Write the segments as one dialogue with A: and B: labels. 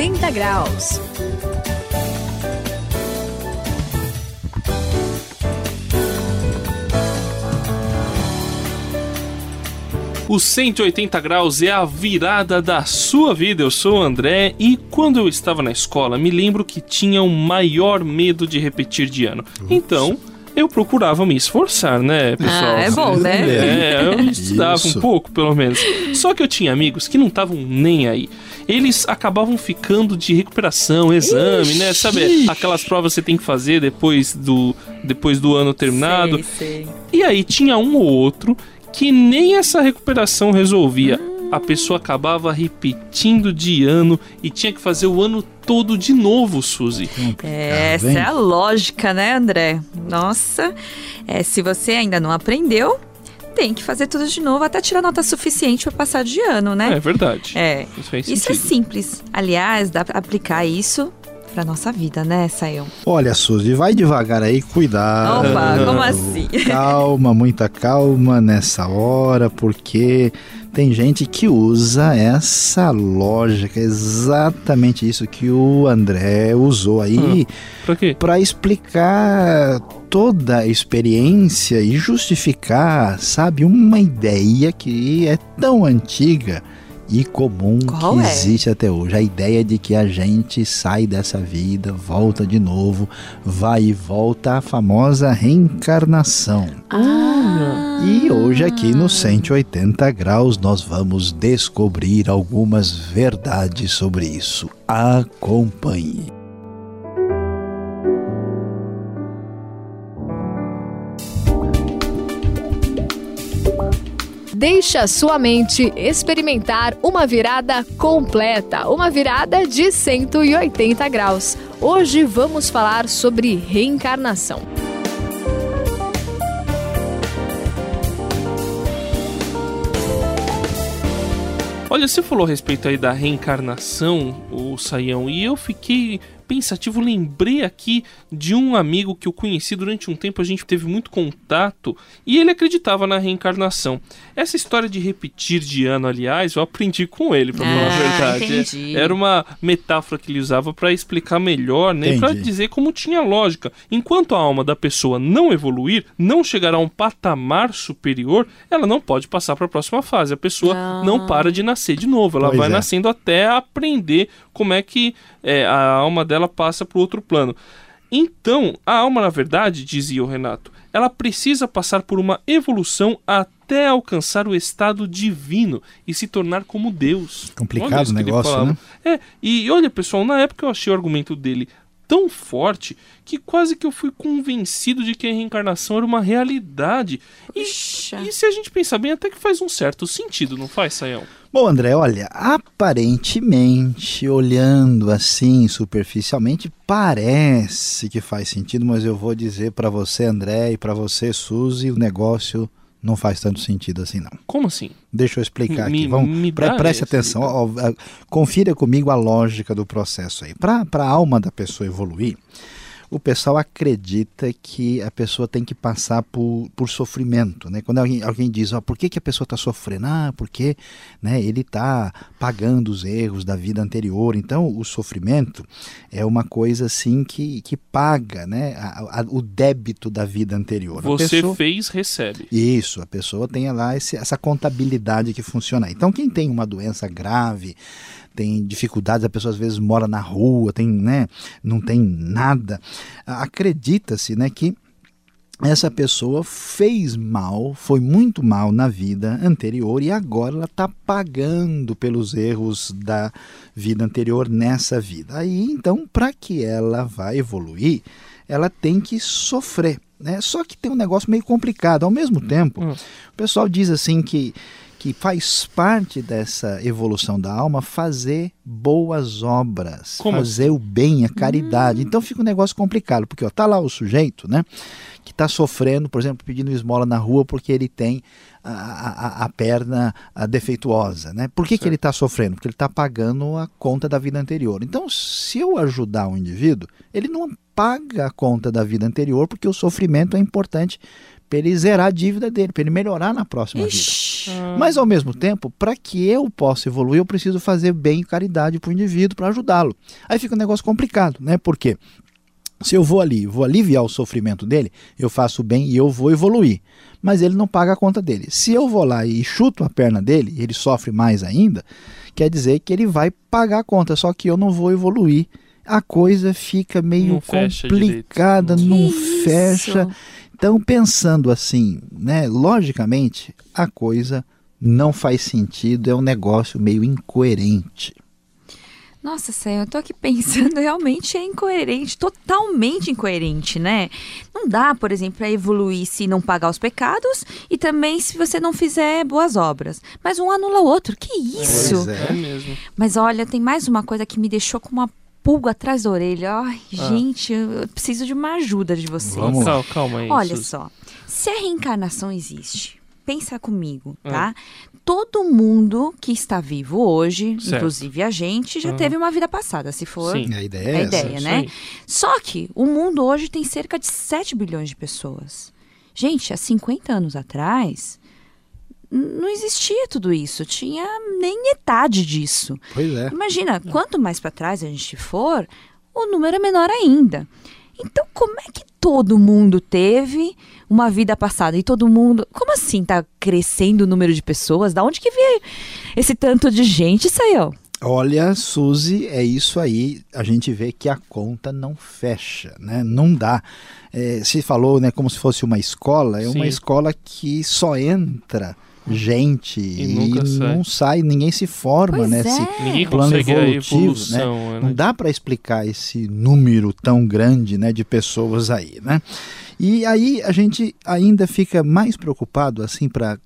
A: 180 graus.
B: O 180 graus é a virada da sua vida. Eu sou o André e quando eu estava na escola, me lembro que tinha o maior medo de repetir de ano. Então, eu procurava me esforçar, né, pessoal?
C: Ah, é bom, né?
B: É, eu estudava Isso. um pouco, pelo menos. Só que eu tinha amigos que não estavam nem aí. Eles acabavam ficando de recuperação, exame, Ixi. né? Sabe aquelas provas que você tem que fazer depois do, depois do ano terminado. Sei, sei. E aí tinha um ou outro que nem essa recuperação resolvia. A pessoa acabava repetindo de ano e tinha que fazer o ano todo de novo, Suzy.
C: É, essa é a lógica, né, André? Nossa, é, se você ainda não aprendeu, tem que fazer tudo de novo até tirar nota suficiente para passar de ano, né?
B: É verdade.
C: É. Isso, isso é simples. Aliás, dá para aplicar isso para nossa vida, né, Sayão?
D: Olha, Suzy, vai devagar aí, cuidado.
C: Opa, como assim?
D: Calma, muita calma nessa hora, porque tem gente que usa essa lógica, exatamente isso que o André usou aí,
B: hum,
D: para explicar toda a experiência e justificar, sabe, uma ideia que é tão antiga e comum Qual que é? existe até hoje. A ideia de que a gente sai dessa vida, volta de novo, vai e volta a famosa reencarnação.
C: Ah.
D: E hoje aqui no 180 graus nós vamos descobrir algumas verdades sobre isso. Acompanhe.
A: Deixe a sua mente experimentar uma virada completa, uma virada de 180 graus. Hoje vamos falar sobre reencarnação.
B: Olha, você falou a respeito aí da reencarnação, o Saião, e eu fiquei pensativo, lembrei aqui de um amigo que eu conheci durante um tempo, a gente teve muito contato e ele acreditava na reencarnação. Essa história de repetir de ano, aliás, eu aprendi com ele, para ah, falar a ah, verdade. Entendi. Era uma metáfora que ele usava para explicar melhor, né, para dizer como tinha lógica. Enquanto a alma da pessoa não evoluir, não chegar a um patamar superior, ela não pode passar para a próxima fase. A pessoa ah. não para de nascer de novo, ela pois vai é. nascendo até aprender como é que é, a alma dela passa para o outro plano. Então, a alma, na verdade, dizia o Renato, ela precisa passar por uma evolução até alcançar o estado divino e se tornar como Deus.
D: Complicado o negócio, né?
B: É, e olha, pessoal, na época eu achei o argumento dele tão forte que quase que eu fui convencido de que a reencarnação era uma realidade. E, e, se a gente pensar bem, até que faz um certo sentido, não faz, Sayão?
D: Bom, André, olha, aparentemente, olhando assim superficialmente, parece que faz sentido, mas eu vou dizer para você, André, e para você, Suzy, o negócio não faz tanto sentido assim, não.
B: Como assim?
D: Deixa eu explicar me, aqui. Vamos, me pre preste atenção. Ó, ó, confira comigo a lógica do processo aí. Para a alma da pessoa evoluir, o pessoal acredita que a pessoa tem que passar por, por sofrimento. Né? Quando alguém, alguém diz, oh, por que, que a pessoa está sofrendo? Ah, porque né, ele está pagando os erros da vida anterior. Então, o sofrimento é uma coisa assim que, que paga né, a, a, o débito da vida anterior.
B: Você pessoa, fez, recebe.
D: Isso, a pessoa tem lá esse, essa contabilidade que funciona. Então, quem tem uma doença grave, tem dificuldades, a pessoa às vezes mora na rua, tem, né, não tem nada. Acredita-se né, que essa pessoa fez mal, foi muito mal na vida anterior e agora ela está pagando pelos erros da vida anterior nessa vida. Aí então, para que ela vá evoluir, ela tem que sofrer. Né? Só que tem um negócio meio complicado. Ao mesmo tempo, hum. o pessoal diz assim que que faz parte dessa evolução da alma fazer boas obras, Como? fazer o bem, a caridade. Hum. Então fica um negócio complicado, porque ó, tá lá o sujeito, né, que está sofrendo, por exemplo, pedindo esmola na rua porque ele tem a, a, a perna a defeituosa, né? Por que, que ele está sofrendo? Porque ele está pagando a conta da vida anterior. Então, se eu ajudar o indivíduo, ele não paga a conta da vida anterior, porque o sofrimento é importante para ele zerar a dívida dele, para ele melhorar na próxima
C: Ixi.
D: vida. Mas ao mesmo tempo, para que eu possa evoluir, eu preciso fazer bem e caridade para o indivíduo para ajudá-lo. Aí fica um negócio complicado, né? Porque se eu vou ali, vou aliviar o sofrimento dele, eu faço bem e eu vou evoluir. Mas ele não paga a conta dele. Se eu vou lá e chuto a perna dele, ele sofre mais ainda, quer dizer que ele vai pagar a conta, só que eu não vou evoluir. A coisa fica meio
B: Não fecha
D: complicada,
B: direito.
D: não fecha. Então, pensando assim, né, logicamente, a coisa não faz sentido, é um negócio meio incoerente.
C: Nossa, Sam, eu tô aqui pensando, realmente é incoerente, totalmente incoerente, né? Não dá, por exemplo, para evoluir se não pagar os pecados e também se você não fizer boas obras. Mas um anula o outro, que isso?
D: Pois é.
B: É mesmo.
C: Mas olha, tem mais uma coisa que me deixou com uma pulga atrás da orelha. Ai, gente, eu preciso de uma ajuda de vocês.
D: Vamos lá.
B: Calma, calma aí.
C: Olha
B: Suzy.
C: só, se a reencarnação existe, pensa comigo,
B: Ah.
C: tá? Todo mundo que está vivo hoje,
B: Certo.
C: inclusive a gente, já
B: Ah.
C: teve uma vida passada, se for
B: Sim.
D: A ideia
C: a
D: é essa.
C: ideia,
B: Isso
C: né?
B: aí.
C: Só que o mundo hoje tem cerca de 7 bilhões de pessoas. Gente, há 50 anos atrás, não existia tudo isso, tinha nem metade disso.
D: Pois é.
C: Imagina, quanto mais para trás a gente for, o número é menor ainda. Então, como é que todo mundo teve uma vida passada e todo mundo. Como assim tá crescendo o número de pessoas? Da onde que veio esse tanto de gente, Sayão?
D: Olha, Suzy, é isso aí. A gente vê que a conta não fecha, né? Não dá. É, se falou, né, como se fosse uma escola, é uma
B: Sim.
D: escola que só entra gente
B: E
D: e,
B: sai.
D: não sai, ninguém se forma,
C: Pois
D: né?
C: é.
B: Ninguém
D: plano evolutivo,
B: evolução, né?
D: Não dá para explicar esse número tão grande né, de pessoas aí, né? E aí a gente ainda fica mais preocupado assim para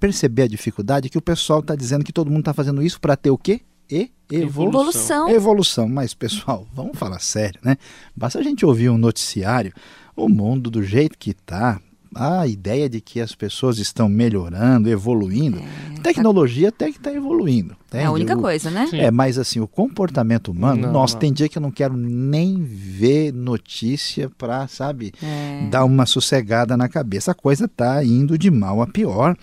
D: perceber a dificuldade que o pessoal está dizendo que todo mundo está fazendo isso para ter o quê? E evolução.
C: Evolução.
D: Evolução, mas pessoal, vamos falar sério, né? Basta a gente ouvir um noticiário, o mundo do jeito que tá, a ideia de que as pessoas estão melhorando, evoluindo, tecnologia até que está evoluindo.
C: É a única
D: O-
C: coisa, né?
B: Sim.
D: é, mas assim, o comportamento humano,
B: Não,
D: nossa,
B: não.
D: tem dia que eu não quero nem ver notícia pra, sabe,
C: É.
D: dar uma sossegada na cabeça. A coisa tá indo de mal a pior.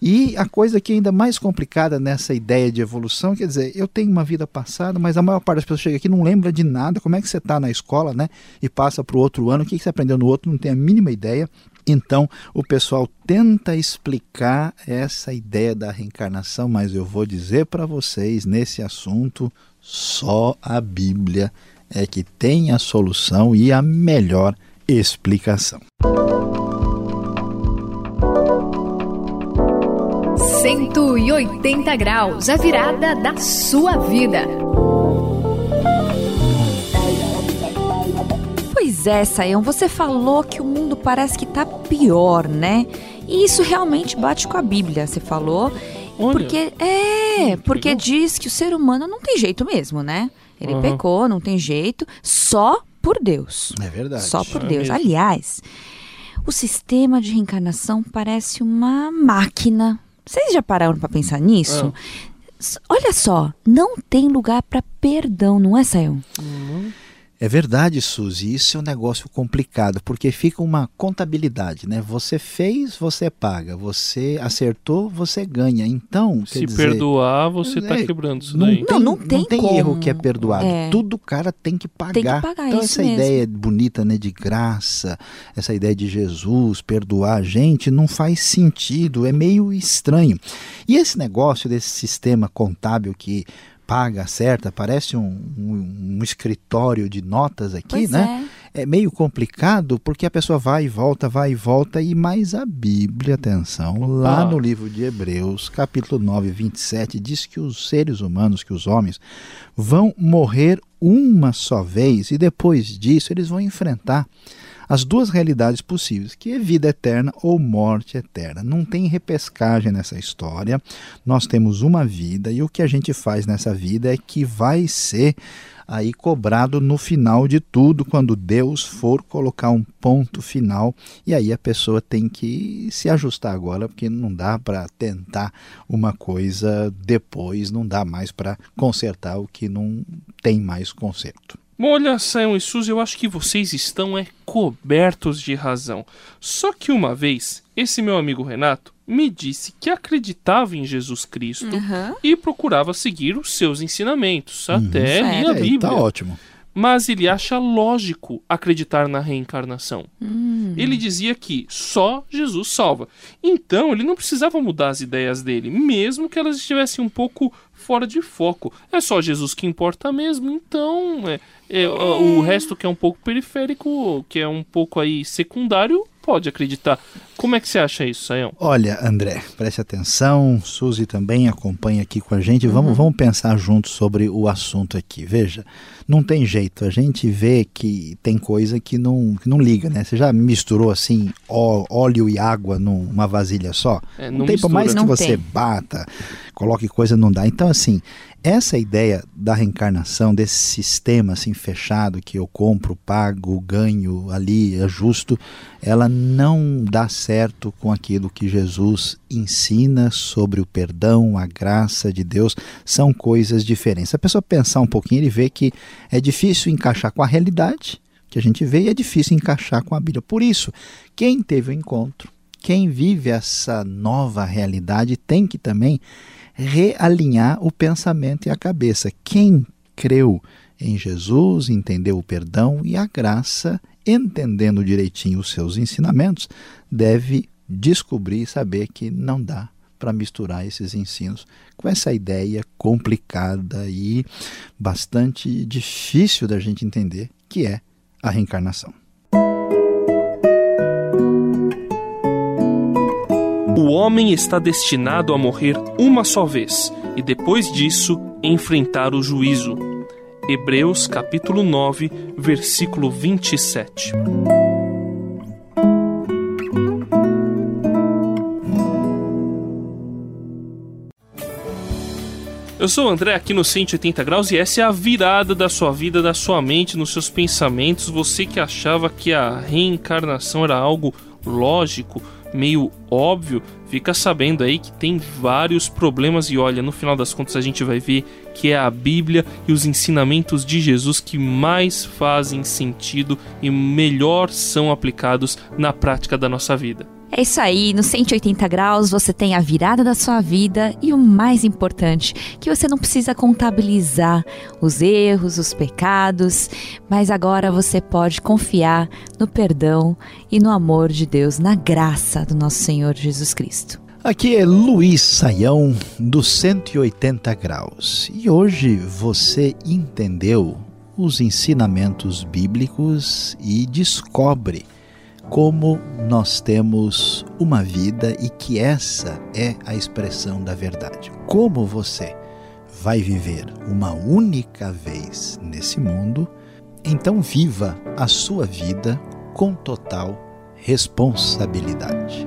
D: E a coisa que é ainda mais complicada nessa ideia de evolução, quer dizer, eu tenho uma vida passada, mas a maior parte das pessoas chega aqui e não lembra de nada. Como é que você está na escola, né? E passa para o outro ano, o que que você aprendeu no outro, não tem a mínima ideia. Então, o pessoal tenta explicar essa ideia da reencarnação, mas eu vou dizer para vocês nesse assunto, só a Bíblia é que tem a solução e a melhor explicação.
A: 180 graus, a virada da sua vida.
C: É, Sayão, você falou que o mundo parece que tá pior, né? E isso realmente bate com a Bíblia, você falou.
B: Olha.
C: Porque é, porque diz que o ser humano não tem jeito mesmo, né? Ele
B: Aham.
C: pecou, não tem jeito, só por Deus.
D: É verdade.
C: Só por
B: É
C: Deus.
B: mesmo.
C: Aliás, o sistema de reencarnação parece uma máquina. Vocês já pararam pra pensar nisso? S- Olha só, não tem lugar pra perdão, não é, Sayão?
D: É verdade, Suzy, isso é um negócio complicado, porque fica uma contabilidade, né? Você fez, você paga. Você acertou, você ganha. Então, quer
B: Se
D: dizer,
B: perdoar, você tá
D: é,
B: quebrando isso
D: não
B: daí.
C: Não, não tem como.
D: erro que é perdoado.
C: É.
D: Tudo o cara tem que pagar.
C: Tem que pagar,
D: então,
C: isso
D: essa
C: mesmo.
D: ideia bonita, né, de graça, essa ideia de Jesus perdoar a gente, não faz sentido, é meio estranho. E esse negócio desse sistema contábil que paga, acerta, parece um, um- um escritório de notas aqui,
C: Pois
D: né?
C: é.
D: é meio complicado porque a pessoa vai e volta, vai e volta, e mais a Bíblia, atenção, lá
B: Opa.
D: no livro de Hebreus, capítulo 9, 27, diz que os seres humanos, que os homens, vão morrer uma só vez e depois disso eles vão enfrentar as duas realidades possíveis, que é vida eterna ou morte eterna. Não tem repescagem nessa história. Nós temos uma vida e o que a gente faz nessa vida é que vai ser aí cobrado no final de tudo, quando Deus for colocar um ponto final, e aí a pessoa tem que se ajustar agora, porque não dá para tentar uma coisa depois, não dá mais para consertar o que não tem mais conserto.
B: Bom, olha, Sayão e Suzy, eu acho que vocês estão é, cobertos de razão. Só que uma vez, esse meu amigo Renato me disse que acreditava em Jesus Cristo
C: Uhum.
B: e procurava seguir os seus ensinamentos, até a
D: É,
B: Bíblia.
D: tá ótimo.
B: Mas ele acha lógico acreditar na reencarnação.
C: Hum.
B: Ele dizia que só Jesus salva. Então ele não precisava mudar as ideias dele, mesmo que elas estivessem um pouco fora de foco. É só Jesus que importa mesmo, então é, é, o- o resto que é um pouco periférico, que é um pouco aí secundário, pode acreditar. Como é que você acha isso, Sayão?
D: Olha, André, preste atenção. Suzy também acompanha aqui com a gente. Vamos, vamos pensar juntos sobre o assunto aqui. Veja, não tem jeito. A gente vê que tem coisa que não, que não liga, né? Você já misturou assim ó- óleo e água numa vasilha só?
B: É,
D: não,
B: não
D: tem por mais que.
C: Não
D: você
C: tem.
D: bata, coloque coisa, não dá. Então, assim, essa ideia da reencarnação, desse sistema assim fechado que eu compro, pago, ganho ali, ajusto, ela não dá certo com aquilo que Jesus ensina sobre o perdão, a graça de Deus, são coisas diferentes. Se a pessoa pensar um pouquinho, ele vê que é difícil encaixar com a realidade que a gente vê e é difícil encaixar com a Bíblia. Por isso, quem teve o encontro, quem vive essa nova realidade tem que também realinhar o pensamento e a cabeça. Quem creu em Jesus, entendeu o perdão e a graça, entendendo direitinho os seus ensinamentos, deve descobrir e saber que não dá para misturar esses ensinos com essa ideia complicada e bastante difícil da gente entender, que é a reencarnação.
B: O homem está destinado a morrer uma só vez e depois disso enfrentar o juízo. Hebreus capítulo 9, versículo 27. Eu sou o André aqui no 180 graus e essa é a virada da sua vida, da sua mente, nos seus pensamentos. Você que achava que a reencarnação era algo lógico, meio óbvio, fica sabendo aí que tem vários problemas e olha, no final das contas a gente vai ver que é a Bíblia e os ensinamentos de Jesus que mais fazem sentido e melhor são aplicados na prática da nossa vida.
C: É isso aí, no 180 graus você tem a virada da sua vida e o mais importante, que você não precisa contabilizar os erros, os pecados, mas agora você pode confiar no perdão e no amor de Deus, na graça do nosso Senhor Jesus Cristo.
D: Aqui é Luiz Saião do 180 graus e hoje você entendeu os ensinamentos bíblicos e descobre como nós temos uma vida e que essa é a expressão da verdade. Como você vai viver uma única vez nesse mundo, então viva a sua vida com total responsabilidade.